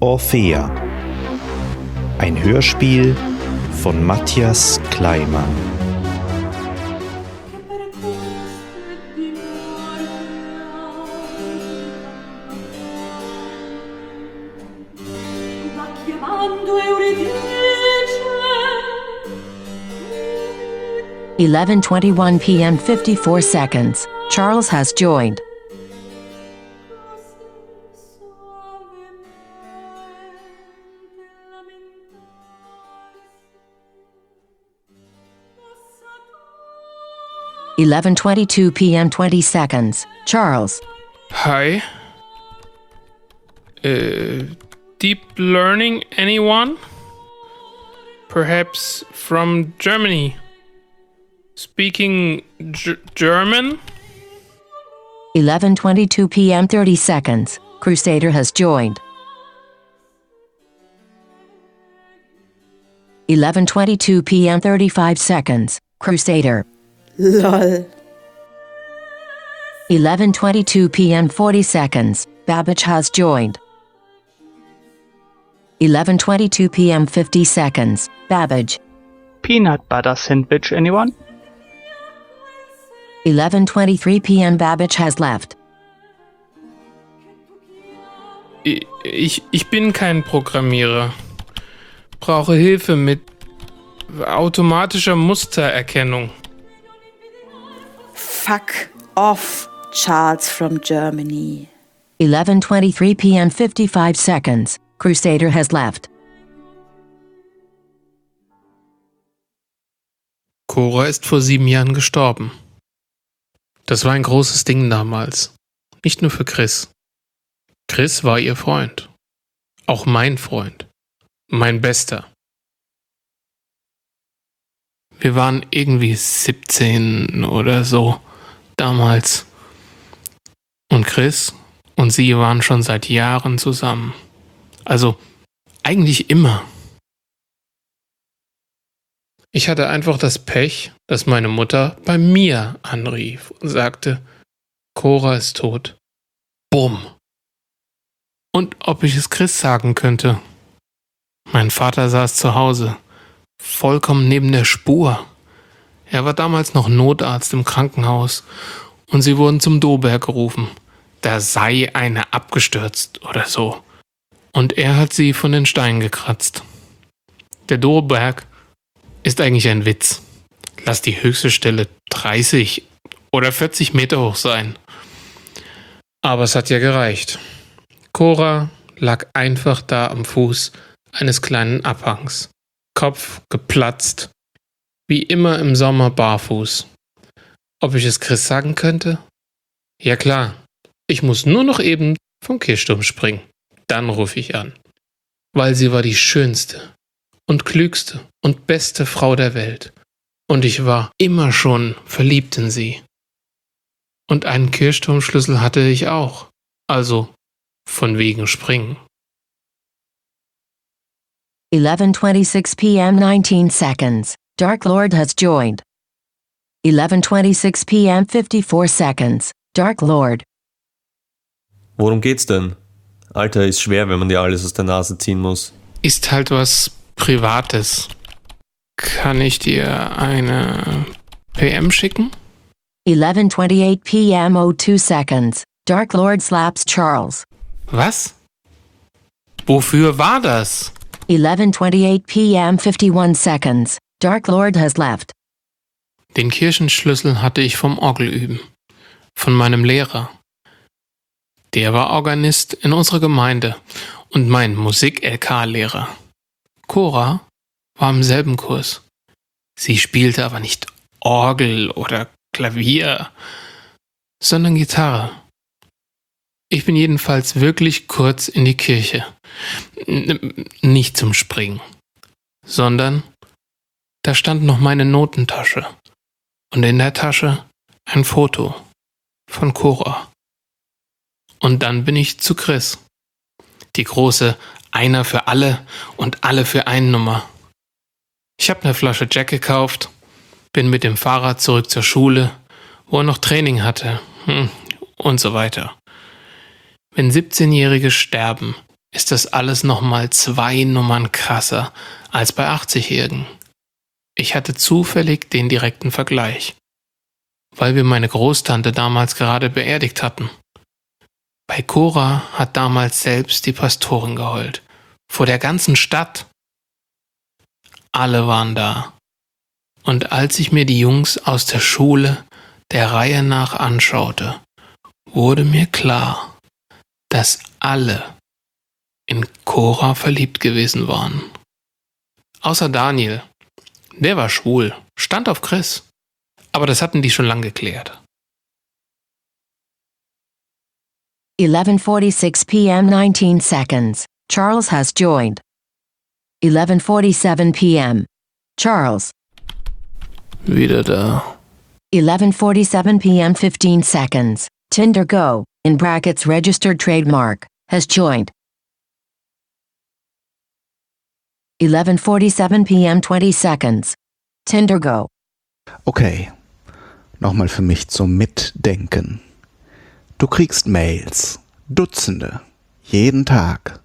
Orphea. Ein Hörspiel von Matthias Kleimann. Eleven twenty-one p.m. fifty-four seconds. Charles has joined. Eleven twenty-two p.m. twenty seconds. Charles. Hi. Uh, deep learning, anyone? Perhaps from Germany. Speaking G- German? 11:22 p.m. 30 seconds. Crusader has joined. 11:22 p.m. 35 seconds. Crusader. Lol. 11:22 p.m. 40 seconds. Babbage has joined. 11:22 p.m. 50 seconds. Babbage. Peanut butter sandwich, anyone? 11:23 p.m. Babbage has left. I- Ich, ich bin kein Programmierer. Brauche Hilfe mit automatischer Mustererkennung. Fuck off, Charles from Germany. 11:23 p.m. 55 seconds. Crusader has left. Cora ist vor sieben Jahren gestorben. Das war ein großes Ding damals. Nicht nur für Chris. Chris war ihr Freund. Auch mein Freund. Mein bester. Wir waren irgendwie 17 oder so damals. Und Chris und sie waren schon seit Jahren zusammen. Also eigentlich immer. Ich hatte einfach das Pech, dass meine Mutter bei mir anrief und sagte, Cora ist tot. Bumm. Und ob ich es Chris sagen könnte. Mein Vater saß zu Hause, vollkommen neben der Spur. Er war damals noch Notarzt im Krankenhaus und sie wurden zum Doberg gerufen. Da sei eine abgestürzt oder so. Und er hat sie von den Steinen gekratzt. Der Doberg ist eigentlich ein Witz. Lass die höchste Stelle 30 oder 40 Meter hoch sein. Aber es hat ja gereicht. Cora lag einfach da am Fuß eines kleinen Abhangs. Kopf geplatzt. Wie immer im Sommer barfuß. Ob ich es Chris sagen könnte? Ja klar. Ich muss nur noch eben vom Kirchturm springen. Dann rufe ich an. Weil sie war die schönste und klügste und beste Frau der Welt. Und ich war immer schon verliebt in sie. Und einen Kirchturmschlüssel hatte ich auch. Also von wegen springen. 11:26 p.m. 19 seconds. Dark Lord has joined. 11:26 p.m. 54 seconds. Dark Lord. Worum geht's denn? Alter, ist schwer, wenn man dir alles aus der Nase ziehen muss. Ist halt was Privates. Kann ich dir eine PM schicken? 11:28 p.m. 02 seconds. Dark Lord slaps Charles. Was? Wofür war das? 11:28 p.m. 51 seconds. Dark Lord has left. Den Kirchenschlüssel hatte ich vom Orgelüben. Von meinem Lehrer. Der war Organist in unserer Gemeinde und mein Musik-LK-Lehrer. Cora war im selben Kurs. Sie spielte aber nicht Orgel oder Klavier, sondern Gitarre. Ich bin jedenfalls wirklich kurz in die Kirche. N nicht zum Springen, sondern da stand noch meine Notentasche und in der Tasche ein Foto von Cora. Und dann bin ich zu Chris. Die große Einer für alle und alle für einen Nummer. Ich habe eine Flasche Jack gekauft, bin mit dem Fahrrad zurück zur Schule, wo er noch Training hatte hm, und so weiter. Wenn 17-Jährige sterben, ist das alles nochmal zwei Nummern krasser als bei 80-Jährigen. Ich hatte zufällig den direkten Vergleich, weil wir meine Großtante damals gerade beerdigt hatten. Bei Cora hat damals selbst die Pastorin geheult. Vor der ganzen Stadt. Alle waren da. Und als ich mir die Jungs aus der Schule der Reihe nach anschaute, wurde mir klar, dass alle in Cora verliebt gewesen waren. Außer Daniel. Der war schwul, stand auf Chris. Aber das hatten die schon lang geklärt. 11:46 p.m. 19 seconds. Charles has joined. 11:47 p.m. Charles. Wieder da. 11:47 p.m. 15 seconds. Tinder Go in brackets registered trademark has joined. 11:47 p.m. 20 seconds. Tinder Go. Okay, nochmal für mich zum Mitdenken. Du kriegst Mails, Dutzende, jeden Tag.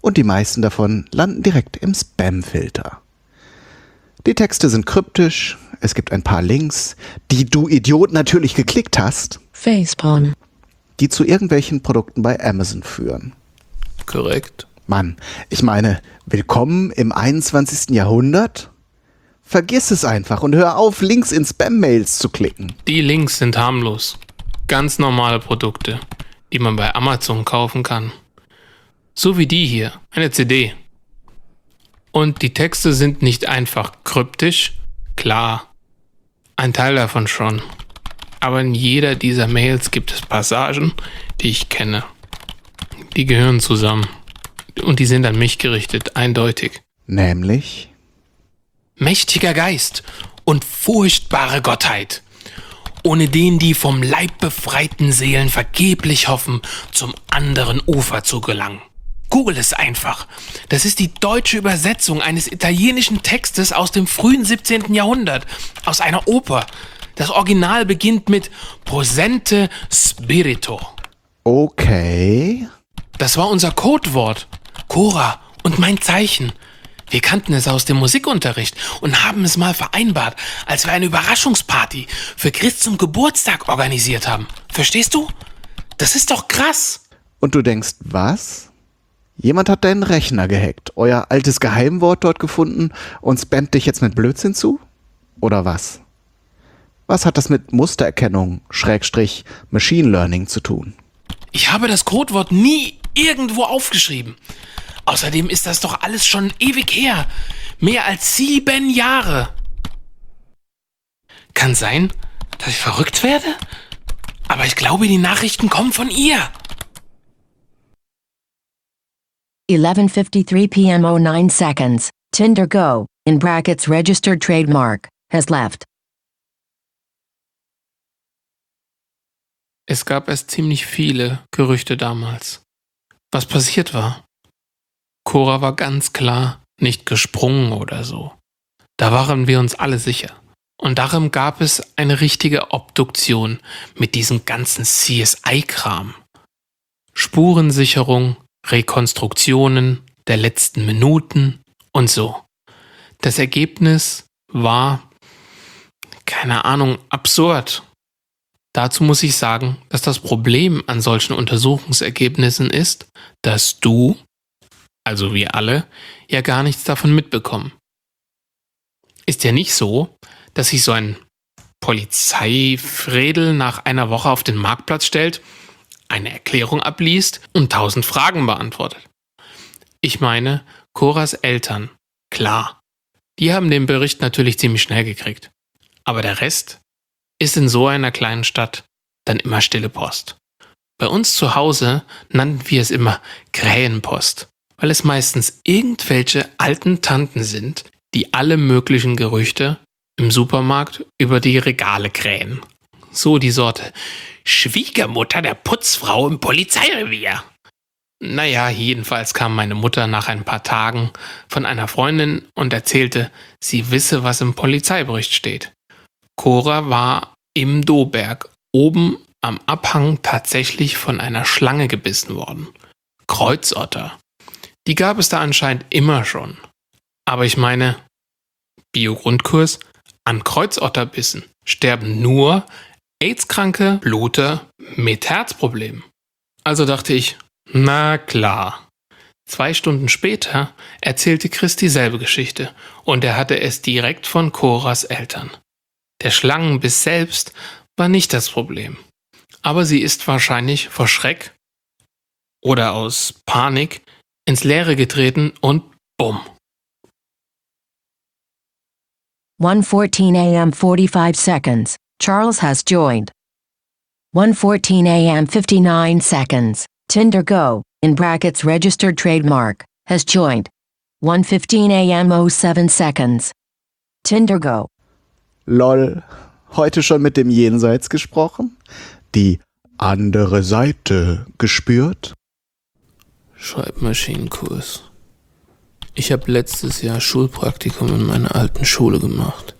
Und die meisten davon landen direkt im Spam-Filter. Die Texte sind kryptisch, es gibt ein paar Links, die du Idiot natürlich geklickt hast, Facepalm. die zu irgendwelchen Produkten bei Amazon führen. Korrekt. Mann, ich meine, willkommen im 21. Jahrhundert? Vergiss es einfach und hör auf, Links in Spam-Mails zu klicken. Die Links sind harmlos. Ganz normale Produkte, die man bei Amazon kaufen kann. So wie die hier, eine CD. Und die Texte sind nicht einfach kryptisch, klar. Ein Teil davon schon. Aber in jeder dieser Mails gibt es Passagen, die ich kenne. Die gehören zusammen. Und die sind an mich gerichtet, eindeutig. Nämlich, mächtiger Geist und furchtbare Gottheit, ohne den die vom Leib befreiten Seelen vergeblich hoffen, zum anderen Ufer zu gelangen. Google es einfach. Das ist die deutsche Übersetzung eines italienischen Textes aus dem frühen 17. Jahrhundert, aus einer Oper. Das Original beginnt mit Prosente Spirito. okay, Das war unser Codewort. Cora und mein Zeichen. Wir kannten es aus dem Musikunterricht und haben es mal vereinbart, als wir eine Überraschungsparty für Chris zum Geburtstag organisiert haben. Verstehst du? Das ist doch krass. Und du denkst, was? Jemand hat deinen Rechner gehackt, euer altes Geheimwort dort gefunden und spammt dich jetzt mit Blödsinn zu? Oder was? Was hat das mit Mustererkennung, Schrägstrich, Machine Learning zu tun? Ich habe das Codewort nie irgendwo aufgeschrieben. Außerdem ist das doch alles schon ewig her. Mehr als sieben Jahre. Kann sein, dass ich verrückt werde? Aber ich glaube, die Nachrichten kommen von ihr. 11:53 p.m. 09 seconds. Tinder Go in brackets registered trademark has left. Es gab erst ziemlich viele Gerüchte damals. Was passiert war? Cora war ganz klar nicht gesprungen oder so. Da waren wir uns alle sicher. Und darum gab es eine richtige Obduktion mit diesem ganzen CSI-Kram. Spurensicherung, Rekonstruktionen der letzten Minuten und so. Das Ergebnis war, keine Ahnung, absurd. Dazu muss ich sagen, dass das Problem an solchen Untersuchungsergebnissen ist, dass du, also wir alle, ja gar nichts davon mitbekommen. Ist ja nicht so, dass sich so ein Polizeifredel nach einer Woche auf den Marktplatz stellt, eine Erklärung abliest und tausend Fragen beantwortet. Ich meine, Coras Eltern, klar, die haben den Bericht natürlich ziemlich schnell gekriegt. Aber der Rest ist in so einer kleinen Stadt dann immer stille Post. Bei uns zu Hause nannten wir es immer Krähenpost, weil es meistens irgendwelche alten Tanten sind, die alle möglichen Gerüchte im Supermarkt über die Regale krähen. So die Sorte Schwiegermutter der Putzfrau im Polizeirevier. Naja, jedenfalls kam meine Mutter nach ein paar Tagen von einer Freundin und erzählte, sie wisse, was im Polizeibericht steht. Cora war im Doberg oben am Abhang tatsächlich von einer Schlange gebissen worden. Kreuzotter. Die gab es da anscheinend immer schon. Aber ich meine, Bio-Grundkurs, an Kreuzotterbissen sterben nur AIDS-kranke Bluter mit Herzproblemen. Also dachte ich, na klar. Zwei Stunden später erzählte Chris dieselbe Geschichte und er hatte es direkt von Coras Eltern. Der Schlangenbiss selbst war nicht das Problem. Aber sie ist wahrscheinlich vor Schreck oder aus Panik ins Leere getreten und bumm. 1:14 a.m. 45 seconds. Charles has joined. 1:14 a.m. 59 seconds. Tinder Go in brackets registered trademark has joined. 1:15 a.m. 07 seconds. Tinder Go. Lol. Heute schon mit dem Jenseits gesprochen? Die andere Seite gespürt? Schreibmaschinenkurs. Ich habe letztes Jahr Schulpraktikum in meiner alten Schule gemacht.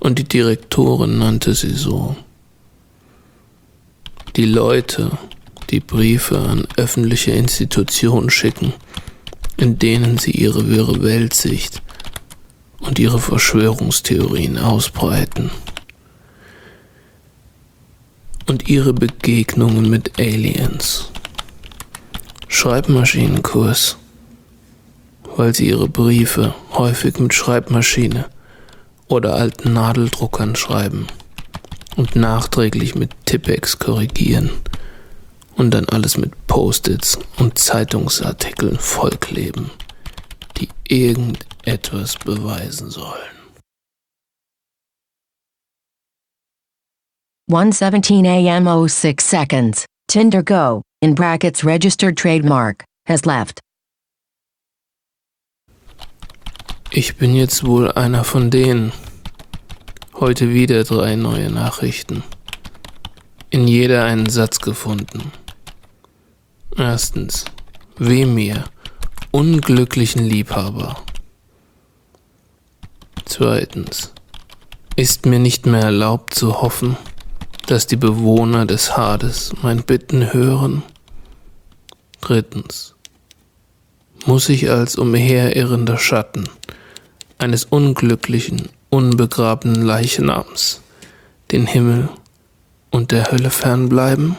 Und die Direktorin nannte sie so. Die Leute, die Briefe an öffentliche Institutionen schicken, in denen sie ihre wirre Weltsicht und ihre Verschwörungstheorien ausbreiten. Und ihre Begegnungen mit Aliens. Schreibmaschinenkurs, weil sie ihre Briefe häufig mit Schreibmaschine oder alten Nadeldruckern schreiben und nachträglich mit Tippex korrigieren und dann alles mit Post-its und Zeitungsartikeln vollkleben, die irgendetwas beweisen sollen. 1:17 a.m. 06 seconds. Tinder Go in brackets registered trademark has left. Ich bin jetzt wohl einer von denen. Heute wieder drei neue Nachrichten. In jeder einen Satz gefunden. Erstens, weh mir, unglücklichen Liebhaber. Zweitens, ist mir nicht mehr erlaubt zu hoffen, dass die Bewohner des Hades mein Bitten hören. Drittens, muss ich als umherirrender Schatten eines unglücklichen, unbegrabenen Leichnams den Himmel und der Hölle fernbleiben?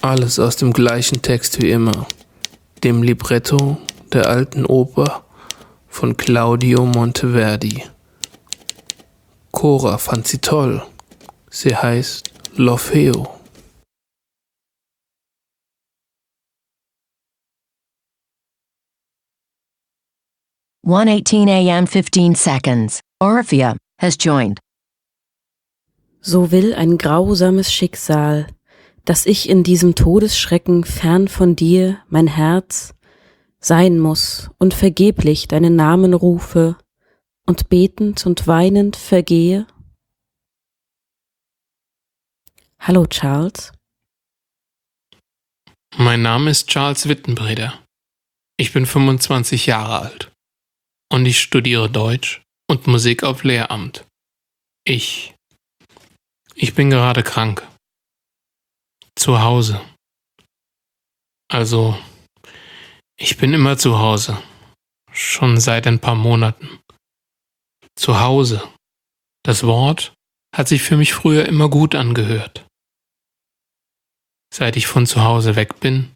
Alles aus dem gleichen Text wie immer, dem Libretto der alten Oper von Claudio Monteverdi. Cora fand sie toll. Sie heißt L'Orfeo. One eighteen a.m. 15 seconds. Orphea has joined. So will ein grausames Schicksal, dass ich in diesem Todesschrecken fern von dir, mein Herz, sein muss und vergeblich deinen Namen rufe und betend und weinend vergehe? Hallo Charles. Mein Name ist Charles Wittenbreder. Ich bin 25 Jahre alt und ich studiere Deutsch und Musik auf Lehramt. Ich. Ich bin gerade krank. Zu Hause. Also, ich bin immer zu Hause. Schon seit ein paar Monaten. Zu Hause. Das Wort hat sich für mich früher immer gut angehört. Seit ich von zu Hause weg bin,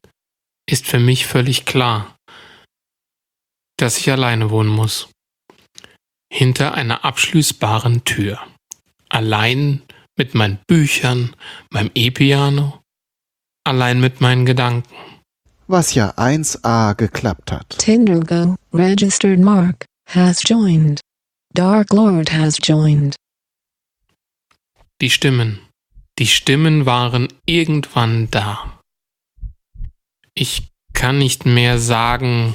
ist für mich völlig klar, dass ich alleine wohnen muss. Hinter einer abschließbaren Tür. Allein mit meinen Büchern, meinem E-Piano, allein mit meinen Gedanken. Was ja 1a geklappt hat. Tinder Go, registered Mark, has joined. Dark Lord has joined. Die Stimmen. Die Stimmen waren irgendwann da. Ich kann nicht mehr sagen,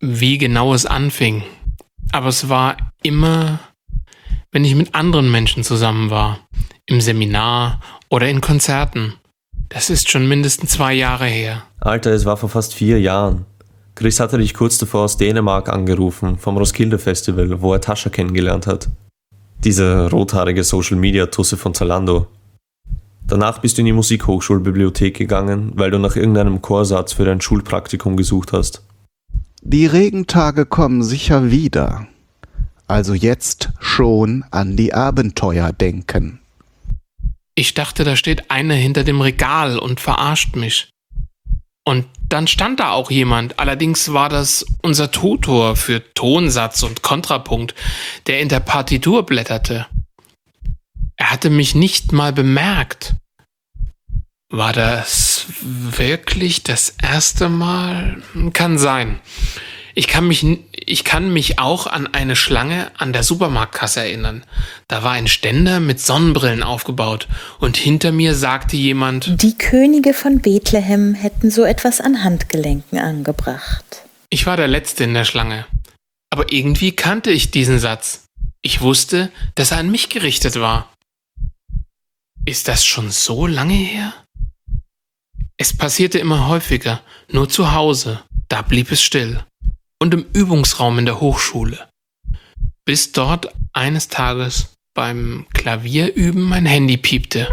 wie genau es anfing, aber es war immer, wenn ich mit anderen Menschen zusammen war, im Seminar oder in Konzerten. Das ist schon mindestens zwei Jahre her. Alter, es war vor fast vier Jahren. Chris hatte dich kurz davor aus Dänemark angerufen, vom Roskilde Festival, wo er Tascha kennengelernt hat. Diese rothaarige Social Media Tusse von Zalando. Danach bist du in die Musikhochschulbibliothek gegangen, weil du nach irgendeinem Chorsatz für dein Schulpraktikum gesucht hast. Die Regentage kommen sicher wieder. Also jetzt schon an die Abenteuer denken. Ich dachte, da steht einer hinter dem Regal und verarscht mich. Und dann stand da auch jemand, allerdings war das unser Tutor für Tonsatz und Kontrapunkt, der in der Partitur blätterte. Er hatte mich nicht mal bemerkt. War das wirklich das erste Mal? Kann sein. Ich kann mich, ich kann mich auch an eine Schlange an der Supermarktkasse erinnern. Da war ein Ständer mit Sonnenbrillen aufgebaut und hinter mir sagte jemand, Die Könige von Bethlehem hätten so etwas an Handgelenken angebracht. ich war der Letzte in der Schlange. Aber irgendwie kannte ich diesen Satz. Ich wusste, dass er an mich gerichtet war. Ist das schon so lange her? Es passierte immer häufiger, nur zu Hause, da blieb es still. Und im Übungsraum in der Hochschule. Bis dort eines Tages beim Klavierüben mein Handy piepte.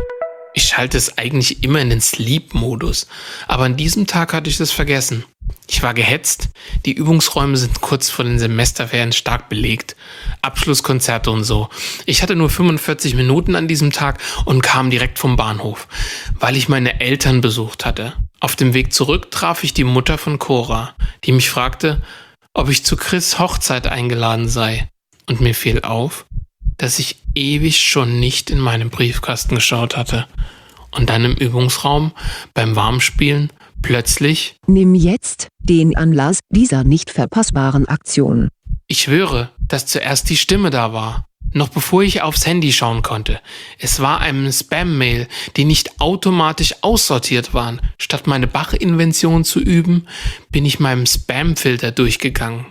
Ich schalte es eigentlich immer in den Sleep-Modus, aber an diesem Tag hatte ich das vergessen. Ich war gehetzt, die Übungsräume sind kurz vor den Semesterferien stark belegt, Abschlusskonzerte und so. Ich hatte nur 45 Minuten an diesem Tag und kam direkt vom Bahnhof, weil ich meine Eltern besucht hatte. Auf dem Weg zurück traf ich die Mutter von Cora, die mich fragte, ob ich zu Chris Hochzeit eingeladen sei. Und mir fiel auf, dass ich ewig schon nicht in meinem Briefkasten geschaut hatte. Und dann im Übungsraum beim Warmspielen plötzlich, Nimm jetzt den Anlass dieser nicht verpassbaren Aktion. ich schwöre, dass zuerst die Stimme da war. Noch bevor ich aufs Handy schauen konnte. Es war eine Spam-Mail, die nicht automatisch aussortiert waren. Statt meine Bach-Invention zu üben, bin ich meinem Spam-Filter durchgegangen.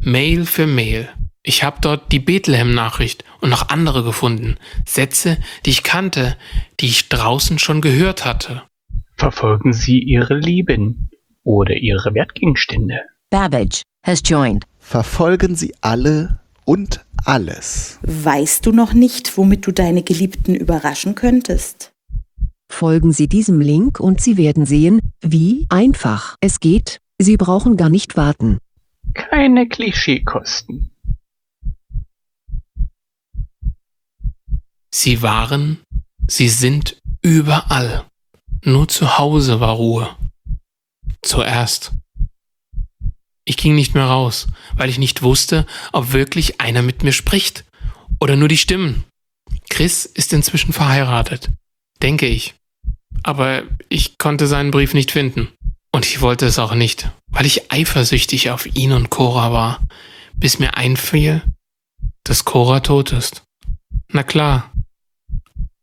Mail für Mail. Ich habe dort die Bethlehem-Nachricht und noch andere gefunden. Sätze, die ich kannte, die ich draußen schon gehört hatte. Verfolgen Sie Ihre Lieben oder Ihre Wertgegenstände. Babbage has joined. Verfolgen Sie alle und alles. Weißt du noch nicht, womit du deine Geliebten überraschen könntest? Folgen Sie diesem Link und Sie werden sehen, wie einfach es geht. Sie brauchen gar nicht warten. Keine Klischeekosten. Sie waren, sie sind überall. Nur zu Hause war Ruhe. Zuerst. Ich ging nicht mehr raus, weil ich nicht wusste, ob wirklich einer mit mir spricht. Oder nur die Stimmen. Chris ist inzwischen verheiratet. Denke ich. Aber ich konnte seinen Brief nicht finden. Und ich wollte es auch nicht, weil ich eifersüchtig auf ihn und Cora war, bis mir einfiel, dass Cora tot ist. Na klar.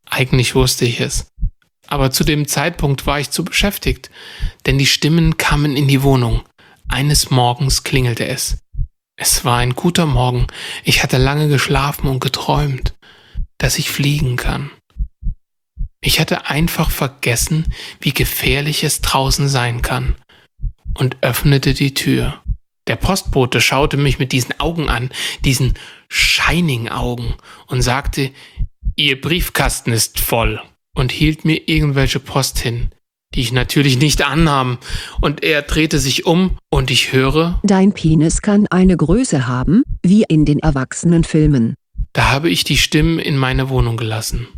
Eigentlich wusste ich es. Aber zu dem Zeitpunkt war ich zu beschäftigt, denn die Stimmen kamen in die Wohnung. Eines Morgens klingelte es. Es war ein guter Morgen. Ich hatte lange geschlafen und geträumt, dass ich fliegen kann. Ich hatte einfach vergessen, wie gefährlich es draußen sein kann und öffnete die Tür. Der Postbote schaute mich mit diesen Augen an, diesen Shining-Augen, und sagte, Ihr Briefkasten ist voll, und hielt mir irgendwelche Post hin, die ich natürlich nicht annahm, und er drehte sich um, und ich höre, Dein Penis kann eine Größe haben, wie in den Erwachsenenfilmen. da habe ich die Stimmen in meine Wohnung gelassen.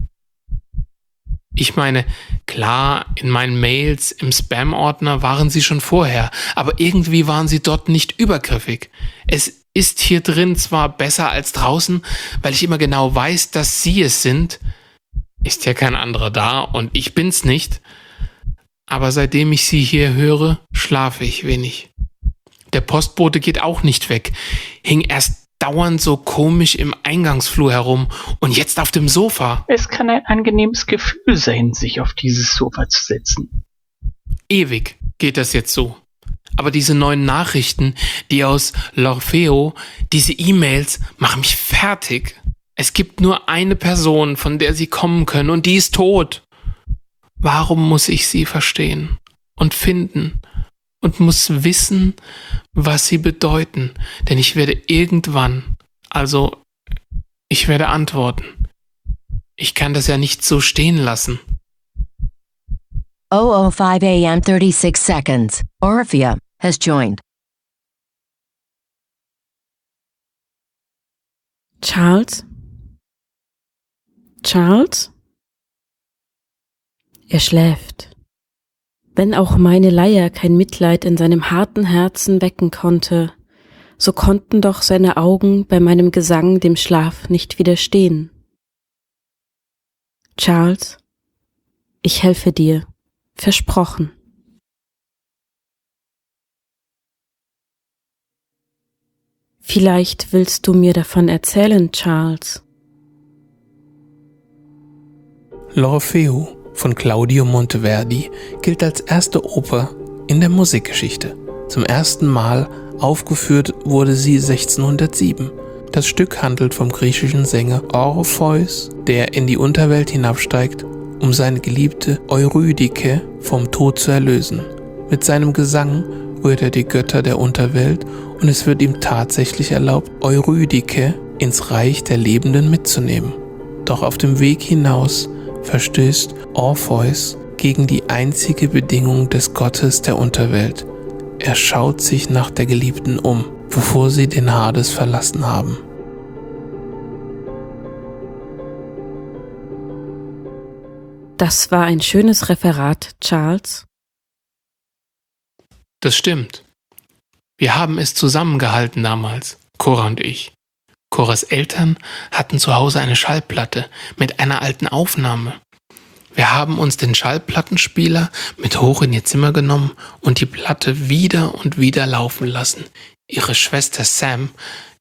Ich meine, klar, in meinen Mails im Spam-Ordner waren sie schon vorher, aber irgendwie waren sie dort nicht übergriffig. Es ist hier drin zwar besser als draußen, weil ich immer genau weiß, dass sie es sind. Ist ja kein anderer da und ich bin's nicht. Aber seitdem ich sie hier höre, schlafe ich wenig. Der Postbote geht auch nicht weg, hing erst dauernd so komisch im Eingangsflur herum und jetzt auf dem Sofa. Es kann ein angenehmes Gefühl sein, sich auf dieses Sofa zu setzen. Ewig geht das jetzt so. Aber diese neuen Nachrichten, die aus L'Orfeo, diese E-Mails machen mich fertig. Es gibt nur eine Person, von der sie kommen können, und die ist tot. Warum muss ich sie verstehen und finden und muss wissen, was sie bedeuten? Denn ich werde irgendwann, also ich werde antworten. Ich kann das ja nicht so stehen lassen. 005 AM 36 seconds. Orphea has joined. Charles? Charles? Er schläft. Wenn auch meine Leier kein Mitleid in seinem harten Herzen wecken konnte, so konnten doch seine Augen bei meinem Gesang dem Schlaf nicht widerstehen. Charles, ich helfe dir, versprochen. Vielleicht willst du mir davon erzählen, Charles. L'Orfeo von Claudio Monteverdi gilt als erste Oper in der Musikgeschichte. Zum ersten Mal aufgeführt wurde sie 1607. Das Stück handelt vom griechischen Sänger Orpheus, der in die Unterwelt hinabsteigt, um seine geliebte Eurydike vom Tod zu erlösen. Mit seinem Gesang rührt er die Götter der Unterwelt und es wird ihm tatsächlich erlaubt, Eurydike ins Reich der Lebenden mitzunehmen. Doch auf dem Weg hinaus verstößt Orpheus gegen die einzige Bedingung des Gottes der Unterwelt. Er schaut sich nach der Geliebten um, bevor sie den Hades verlassen haben. Das war ein schönes Referat, Charles. Das stimmt. Wir haben es zusammengehalten damals, Cora und ich. Coras Eltern hatten zu Hause eine Schallplatte mit einer alten Aufnahme. Wir haben uns den Schallplattenspieler mit hoch in ihr Zimmer genommen und die Platte wieder und wieder laufen lassen. Ihre Schwester Sam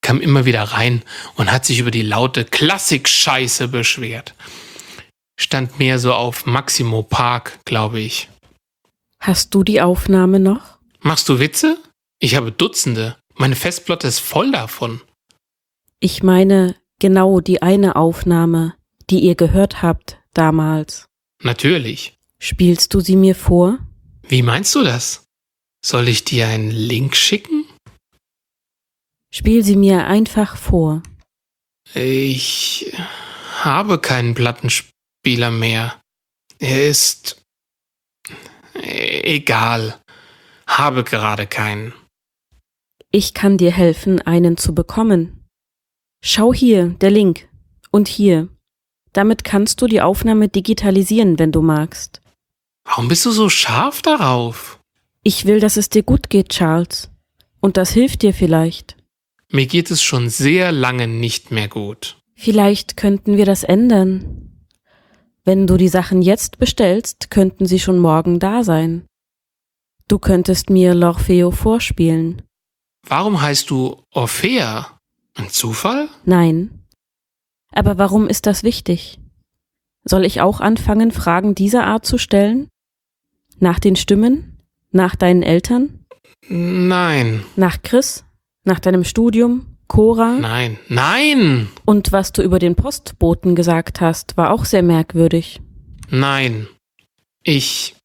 kam immer wieder rein und hat sich über die laute Klassik-Scheiße beschwert. Stand mehr so auf Maximo Park, glaube ich. Hast du die Aufnahme noch? Machst du Witze? Ich habe Dutzende. Meine Festplatte ist voll davon. Ich meine genau die eine Aufnahme, die ihr gehört habt damals. Natürlich. Spielst du sie mir vor? Wie meinst du das? Soll ich dir einen Link schicken? Spiel sie mir einfach vor. Ich habe keinen Plattenspieler mehr. Er ist egal. Habe gerade keinen. Ich kann dir helfen, einen zu bekommen. Schau hier, der Link. Und hier. Damit kannst du die Aufnahme digitalisieren, wenn du magst. Warum bist du so scharf darauf? Ich will, dass es dir gut geht, Charles. Und das hilft dir vielleicht. Mir geht es schon sehr lange nicht mehr gut. Vielleicht könnten wir das ändern. Wenn du die Sachen jetzt bestellst, könnten sie schon morgen da sein. Du könntest mir L'Orfeo vorspielen. Warum heißt du Orphea? Ein Zufall? Nein. Aber warum ist das wichtig? Soll ich auch anfangen, Fragen dieser Art zu stellen? Nach den Stimmen? Nach deinen Eltern? Nein. Nach Chris? Nach deinem Studium? Cora? Nein. Nein! Und was du über den Postboten gesagt hast, war auch sehr merkwürdig. Nein. Ich.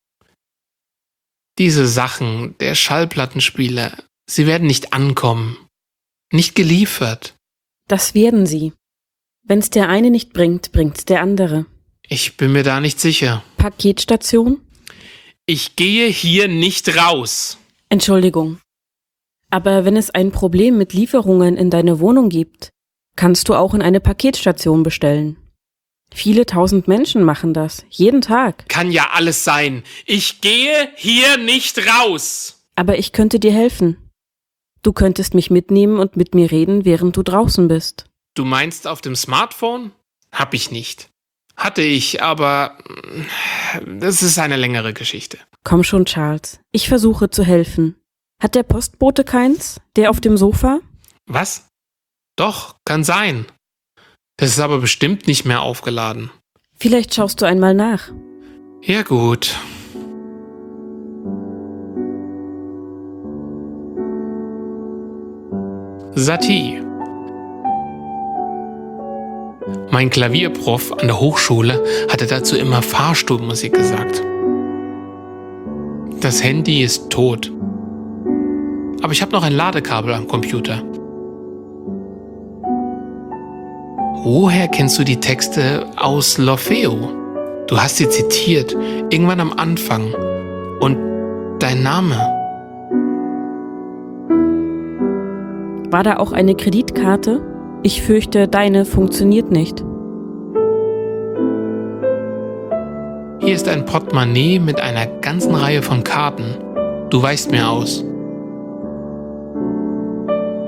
Diese Sachen, der Schallplattenspieler, sie werden nicht ankommen. Nicht geliefert. Das werden sie. Wenn's der eine nicht bringt, bringt's der andere. Ich bin mir da nicht sicher. Paketstation? Ich gehe hier nicht raus. Entschuldigung. Aber wenn es ein Problem mit Lieferungen in deine Wohnung gibt, kannst du auch in eine Paketstation bestellen. Viele tausend Menschen machen das, jeden Tag. Kann ja alles sein. Ich gehe hier nicht raus. Aber ich könnte dir helfen. Du könntest mich mitnehmen und mit mir reden, während du draußen bist. Du meinst auf dem Smartphone? Hab ich nicht. Hatte ich, aber mm, das ist eine längere Geschichte. Komm schon, Charles. Ich versuche zu helfen. Hat der Postbote keins? Der auf dem Sofa? Was? Doch, kann sein. Das ist aber bestimmt nicht mehr aufgeladen. Vielleicht schaust du einmal nach. Ja gut. Satie. Mein Klavierprof an der Hochschule hatte dazu immer Fahrstuhlmusik gesagt. Das Handy ist tot. Aber ich habe noch ein Ladekabel am Computer. Woher kennst du die Texte aus L'Orfeo? Du hast sie zitiert, irgendwann am Anfang. Und dein Name? War da auch eine Kreditkarte? Ich fürchte, deine funktioniert nicht. Hier ist ein Portemonnaie mit einer ganzen Reihe von Karten. Du weichst mir aus.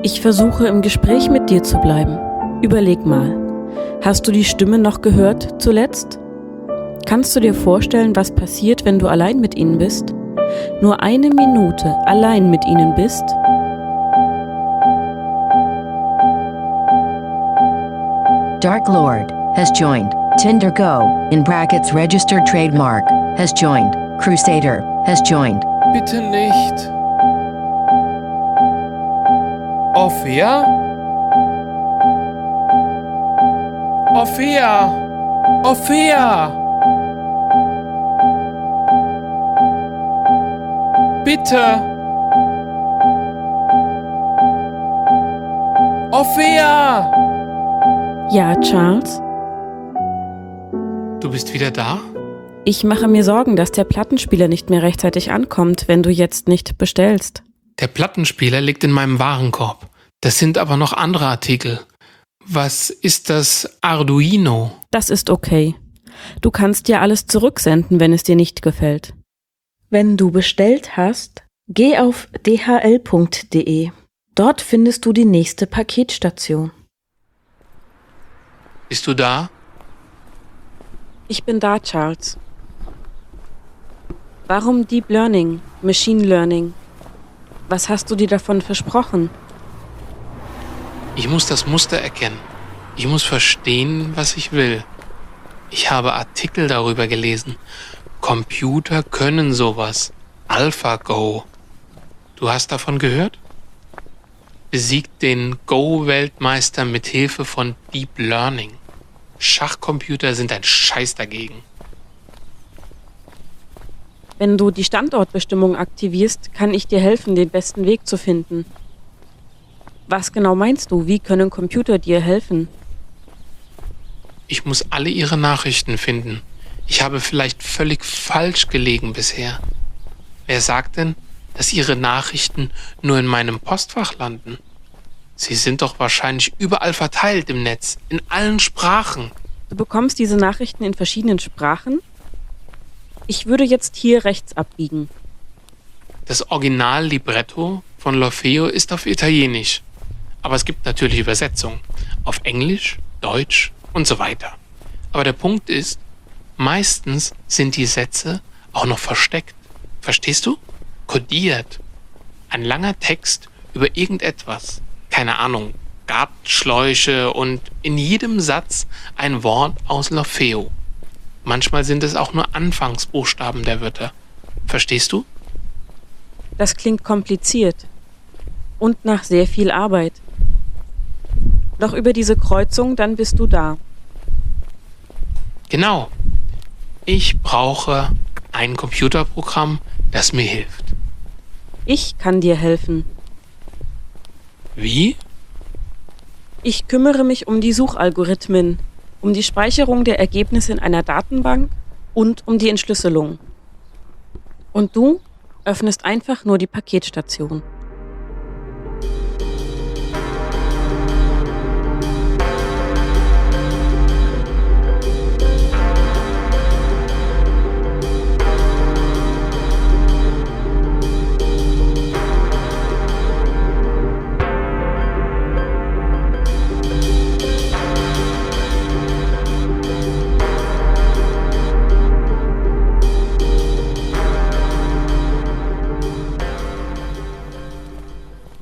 Ich versuche im Gespräch mit dir zu bleiben. Überleg mal. Hast du die Stimme noch gehört zuletzt? Kannst du dir vorstellen, was passiert, wenn du allein mit ihnen bist? Nur eine Minute allein mit ihnen bist? Dark Lord has joined. Tinder Go, in brackets registered trademark, has joined. Crusader has joined. Bitte nicht. Ophia? Ophia! Ophia! Bitte! Ophia! Ja, Charles? Du bist wieder da? Ich mache mir Sorgen, dass der Plattenspieler nicht mehr rechtzeitig ankommt, wenn du jetzt nicht bestellst. Der Plattenspieler liegt in meinem Warenkorb. Das sind aber noch andere Artikel. Was ist das Arduino? Das ist okay. Du kannst dir alles zurücksenden, wenn es dir nicht gefällt. Wenn du bestellt hast, geh auf dhl.de. Dort findest du die nächste Paketstation. Bist du da? Ich bin da, Charles. Warum Deep Learning, Machine Learning? Was hast du dir davon versprochen? Ich muss das Muster erkennen. Ich muss verstehen, was ich will. Ich habe Artikel darüber gelesen. Computer können sowas. AlphaGo. Du hast davon gehört? Besiegt den Go-Weltmeister mit Hilfe von Deep Learning. Schachcomputer sind ein Scheiß dagegen. Wenn du die Standortbestimmung aktivierst, kann ich dir helfen, den besten Weg zu finden. Was genau meinst du? Wie können Computer dir helfen? Ich muss alle ihre Nachrichten finden. Ich habe vielleicht völlig falsch gelegen bisher. Wer sagt denn, dass ihre Nachrichten nur in meinem Postfach landen? Sie sind doch wahrscheinlich überall verteilt im Netz, in allen Sprachen. Du bekommst diese Nachrichten in verschiedenen Sprachen? Ich würde jetzt hier rechts abbiegen. Das Original-Libretto von L'Orfeo ist auf Italienisch. Aber es gibt natürlich Übersetzungen. Auf Englisch, Deutsch und so weiter. Aber der Punkt ist, meistens sind die Sätze auch noch versteckt. Verstehst du? Kodiert. Ein langer Text über irgendetwas. Keine Ahnung. Gartenschläuche und in jedem Satz ein Wort aus L'Orfeo. Manchmal sind es auch nur Anfangsbuchstaben der Wörter. Verstehst du? Das klingt kompliziert und nach sehr viel Arbeit. Doch über diese Kreuzung, dann bist du da. Genau. Ich brauche ein Computerprogramm, das mir hilft. Ich kann dir helfen. Wie? Ich kümmere mich um die Suchalgorithmen, um die Speicherung der Ergebnisse in einer Datenbank und um die Entschlüsselung. Und du öffnest einfach nur die Paketstation.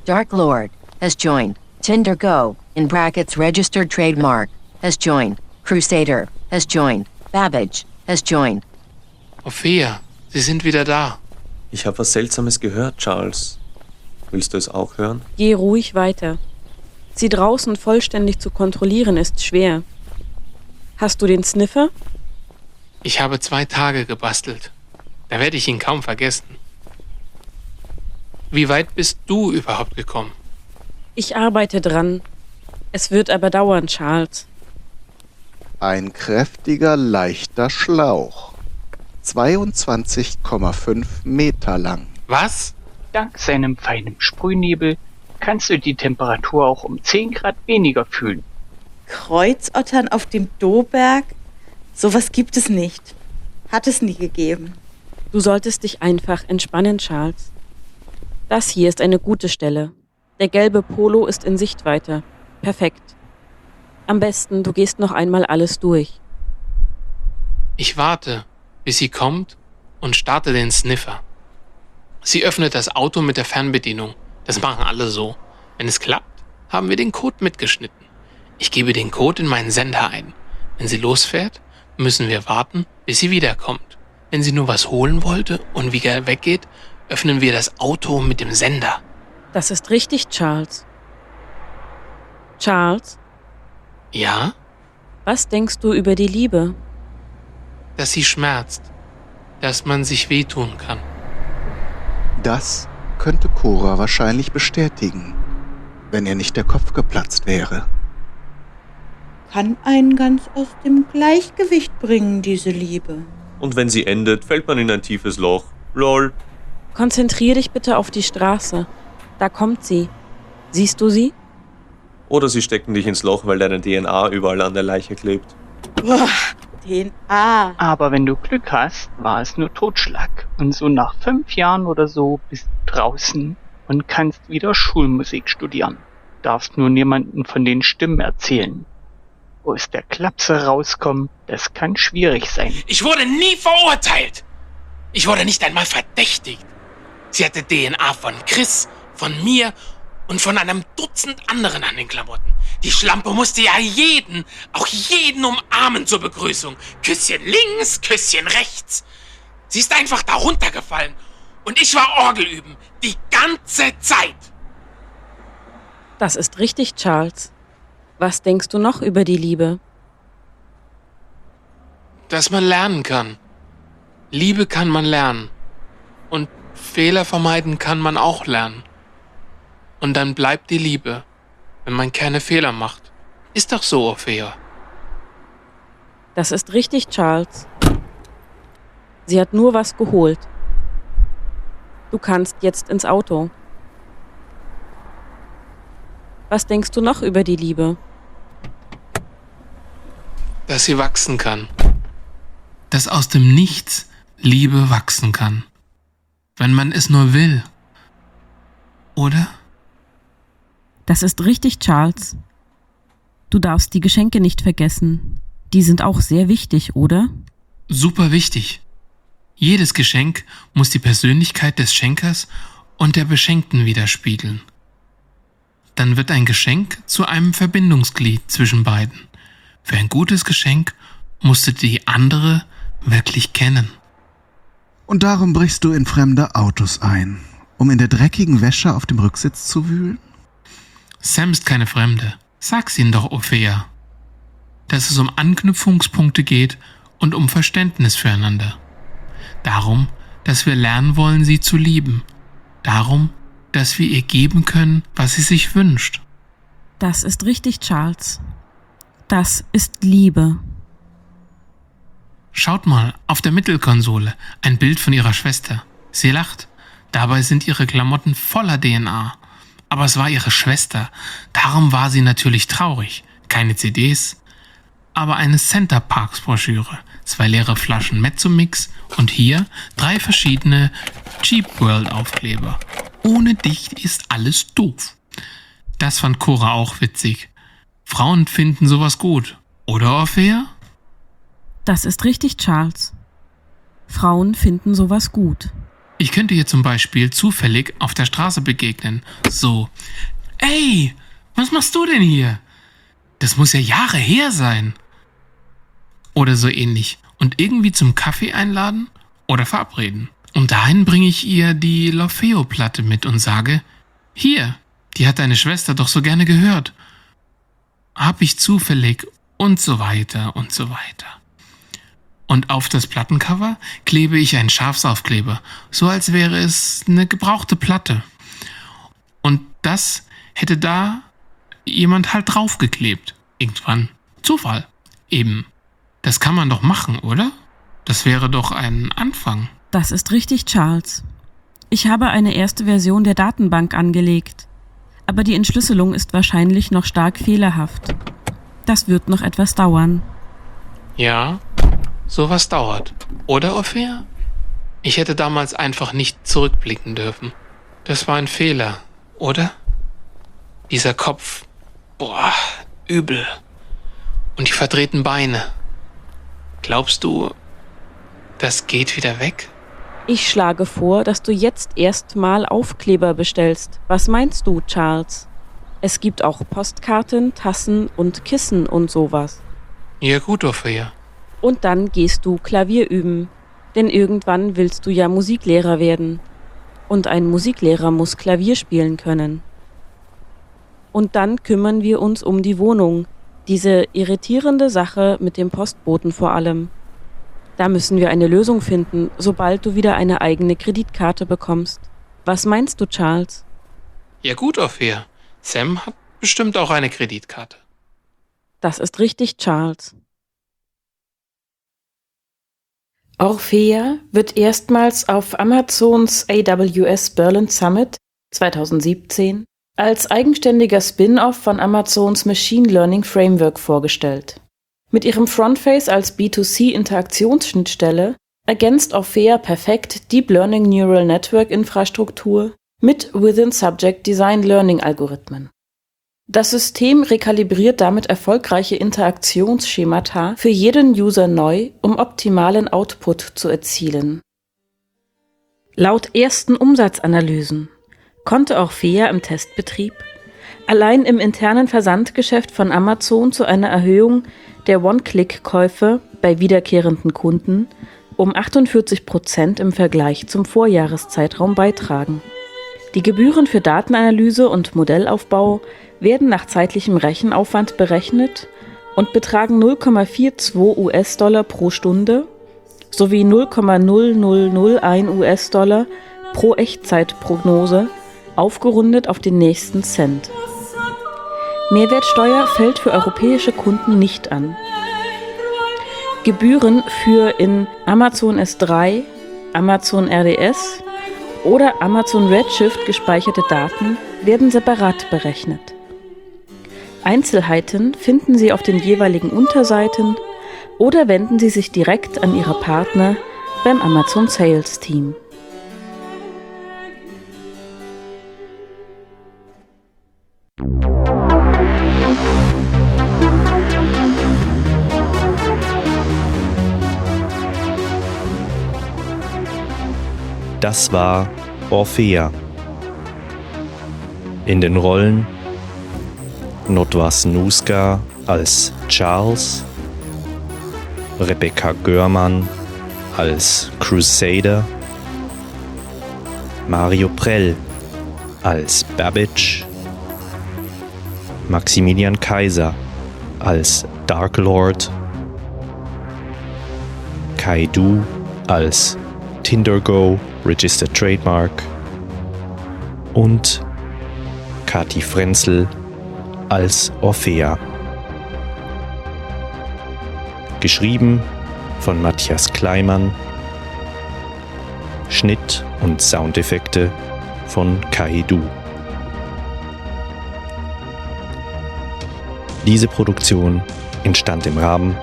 Dark Lord has joined. Tinder Go, in brackets registered trademark, has joined. Crusader has joined. Babbage has joined. Ophia, Sie sind wieder da. Ich habe was Seltsames gehört, Charles. Willst du es auch hören? Geh ruhig weiter. Sie draußen vollständig zu kontrollieren ist schwer. Hast du den Sniffer? Ich habe zwei Tage gebastelt. Da werde ich ihn kaum vergessen. Wie weit bist du überhaupt gekommen? Ich arbeite dran. Es wird aber dauern, Charles. Ein kräftiger, leichter Schlauch. 22,5 Meter lang. Was? Dank seinem feinen Sprühnebel kannst du die Temperatur auch um 10 Grad weniger fühlen. Kreuzottern auf dem Doberg? Sowas gibt es nicht. Hat es nie gegeben. Du solltest dich einfach entspannen, Charles. Das hier ist eine gute Stelle. Der gelbe Polo ist in Sichtweite. Perfekt. Am besten, du gehst noch einmal alles durch. Ich warte, bis sie kommt und starte den Sniffer. Sie öffnet das Auto mit der Fernbedienung. Das machen alle so. Wenn es klappt, haben wir den Code mitgeschnitten. Ich gebe den Code in meinen Sender ein. Wenn sie losfährt, müssen wir warten, bis sie wiederkommt. Wenn sie nur was holen wollte und wieder weggeht, öffnen wir das Auto mit dem Sender. Das ist richtig, Charles. Charles, Ja? was denkst du über die Liebe? Dass sie schmerzt. Dass man sich wehtun kann. Das könnte Cora wahrscheinlich bestätigen, wenn ihr nicht der Kopf geplatzt wäre. Kann einen ganz aus dem Gleichgewicht bringen, diese Liebe. Und wenn sie endet, fällt man in ein tiefes Loch. Lol. Konzentrier dich bitte auf die Straße. Da kommt sie. Siehst du sie? Oder sie stecken dich ins Loch, weil deine DNA überall an der Leiche klebt. Boah, den A. Aber wenn du Glück hast, war es nur Totschlag. Und so nach fünf Jahren oder so bist du draußen und kannst wieder Schulmusik studieren. Darfst nur niemanden von den Stimmen erzählen. Wo es der Klapse rauskommt, das kann schwierig sein. Ich wurde nie verurteilt. Ich wurde nicht einmal verdächtigt. Sie hatte DNA von Chris, von mir und von einem Dutzend anderen an den Klamotten. Die Schlampe musste ja jeden, auch jeden umarmen zur Begrüßung. Küsschen links, Küsschen rechts. Sie ist einfach da runtergefallen. Und ich war Orgel üben. Die ganze Zeit. Das ist richtig, Charles. Was denkst du noch über die Liebe? Dass man lernen kann. Liebe kann man lernen. Und Fehler vermeiden kann man auch lernen. Und dann bleibt die Liebe, wenn man keine Fehler macht. Ist doch so, Orphea. Das ist richtig, Charles. Sie hat nur was geholt. Du kannst jetzt ins Auto. Was denkst du noch über die Liebe? Dass sie wachsen kann. Dass aus dem Nichts Liebe wachsen kann. Wenn man es nur will. Oder? Das ist richtig, Charles. Du darfst die Geschenke nicht vergessen. Die sind auch sehr wichtig, oder? Super wichtig. Jedes Geschenk muss die Persönlichkeit des Schenkers und der Beschenkten widerspiegeln. Dann wird ein Geschenk zu einem Verbindungsglied zwischen beiden. Für ein gutes Geschenk musst du die andere wirklich kennen. Und darum brichst du in fremde Autos ein, um in der dreckigen Wäsche auf dem Rücksitz zu wühlen? Sam ist keine Fremde. Sag's ihnen doch, Ophea. Dass es um Anknüpfungspunkte geht und um Verständnis füreinander. Darum, dass wir lernen wollen, sie zu lieben. Darum, dass wir ihr geben können, was sie sich wünscht. Das ist richtig, Charles. Das ist Liebe. Schaut mal, auf der Mittelkonsole ein Bild von ihrer Schwester. Sie lacht. Dabei sind ihre Klamotten voller DNA. Aber es war ihre Schwester. Darum war sie natürlich traurig. Keine CDs, aber eine Center Parks Broschüre, zwei leere Flaschen Mezzomix und hier drei verschiedene Cheap World Aufkleber. Ohne dich ist alles doof. Das fand Cora auch witzig. Frauen finden sowas gut. Oder, Orphea? Das ist richtig, Charles. Frauen finden sowas gut. Ich könnte ihr zum Beispiel zufällig auf der Straße begegnen. So, ey, was machst du denn hier? Das muss ja Jahre her sein. Oder so ähnlich. Und irgendwie zum Kaffee einladen oder verabreden. Und dahin bringe ich ihr die L'Orfeo-Platte mit und sage, hier, die hat deine Schwester doch so gerne gehört. Hab ich zufällig und so weiter und so weiter. Und auf das Plattencover klebe ich einen Schafsaufkleber, so als wäre es eine gebrauchte Platte. Und das hätte da jemand halt draufgeklebt. Irgendwann. Zufall. Eben. Das kann man doch machen, oder? Das wäre doch ein Anfang. Das ist richtig, Charles. Ich habe eine erste Version der Datenbank angelegt, aber die Entschlüsselung ist wahrscheinlich noch stark fehlerhaft. Das wird noch etwas dauern. Ja, sowas dauert. Oder, Ophäa? Ich hätte damals einfach nicht zurückblicken dürfen. Das war ein Fehler, oder? Dieser Kopf. Boah, übel. Und die verdrehten Beine. Glaubst du, das geht wieder weg? Ich schlage vor, dass du jetzt erstmal Aufkleber bestellst. Was meinst du, Charles? Es gibt auch Postkarten, Tassen und Kissen und sowas. Ja gut, Ophäa. Und dann gehst du Klavier üben. Denn irgendwann willst du ja Musiklehrer werden. Und ein Musiklehrer muss Klavier spielen können. Und dann kümmern wir uns um die Wohnung. Diese irritierende Sache mit dem Postboten vor allem. Da müssen wir eine Lösung finden, sobald du wieder eine eigene Kreditkarte bekommst. Was meinst du, Charles? Ja gut, Ophäa. Sam hat bestimmt auch eine Kreditkarte. Das ist richtig, Charles. Orphea wird erstmals auf Amazons AWS Berlin Summit 2017 als eigenständiger Spin-off von Amazons Machine Learning Framework vorgestellt. Mit ihrem Frontface als B2C-Interaktionsschnittstelle ergänzt Orphea perfekt Deep Learning Neural Network Infrastruktur mit Within Subject Design Learning Algorithmen. Das System rekalibriert damit erfolgreiche Interaktionsschemata für jeden User neu, um optimalen Output zu erzielen. Laut ersten Umsatzanalysen konnte Orphea im Testbetrieb allein im internen Versandgeschäft von Amazon zu einer Erhöhung der One-Click-Käufe bei wiederkehrenden Kunden um 48 Prozent im Vergleich zum Vorjahreszeitraum beitragen. Die Gebühren für Datenanalyse und Modellaufbau werden nach zeitlichem Rechenaufwand berechnet und betragen 0,42 US-Dollar pro Stunde sowie 0,0001 US-Dollar pro Echtzeitprognose, aufgerundet auf den nächsten Cent. Mehrwertsteuer fällt für europäische Kunden nicht an. Gebühren für in Amazon S3, Amazon RDS oder Amazon Redshift gespeicherte Daten werden separat berechnet. Einzelheiten finden Sie auf den jeweiligen Unterseiten oder wenden Sie sich direkt an Ihre Partner beim Amazon Sales Team. Das war Orphea. In den Rollen Notwas Nuska als Charles, Rebecca Görmann als Crusader, Mario Prell als Babbage, Maximilian Kaiser als Dark Lord, Kaidu als Tindergo Registered Trademark und Kati Frenzel als Orphea. Geschrieben von Matthias Kleimann. Schnitt und Soundeffekte von Kaidu. Diese Produktion entstand im Rahmen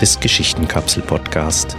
des Geschichtenkapsel-Podcast